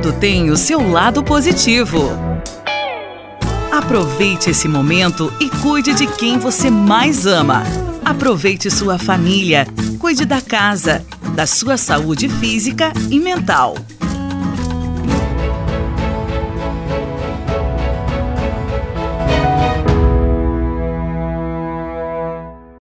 tudo tem o seu lado positivo. Aproveite esse momento e cuide de quem você mais ama. Aproveite sua família, cuide da casa, da sua saúde física e mental.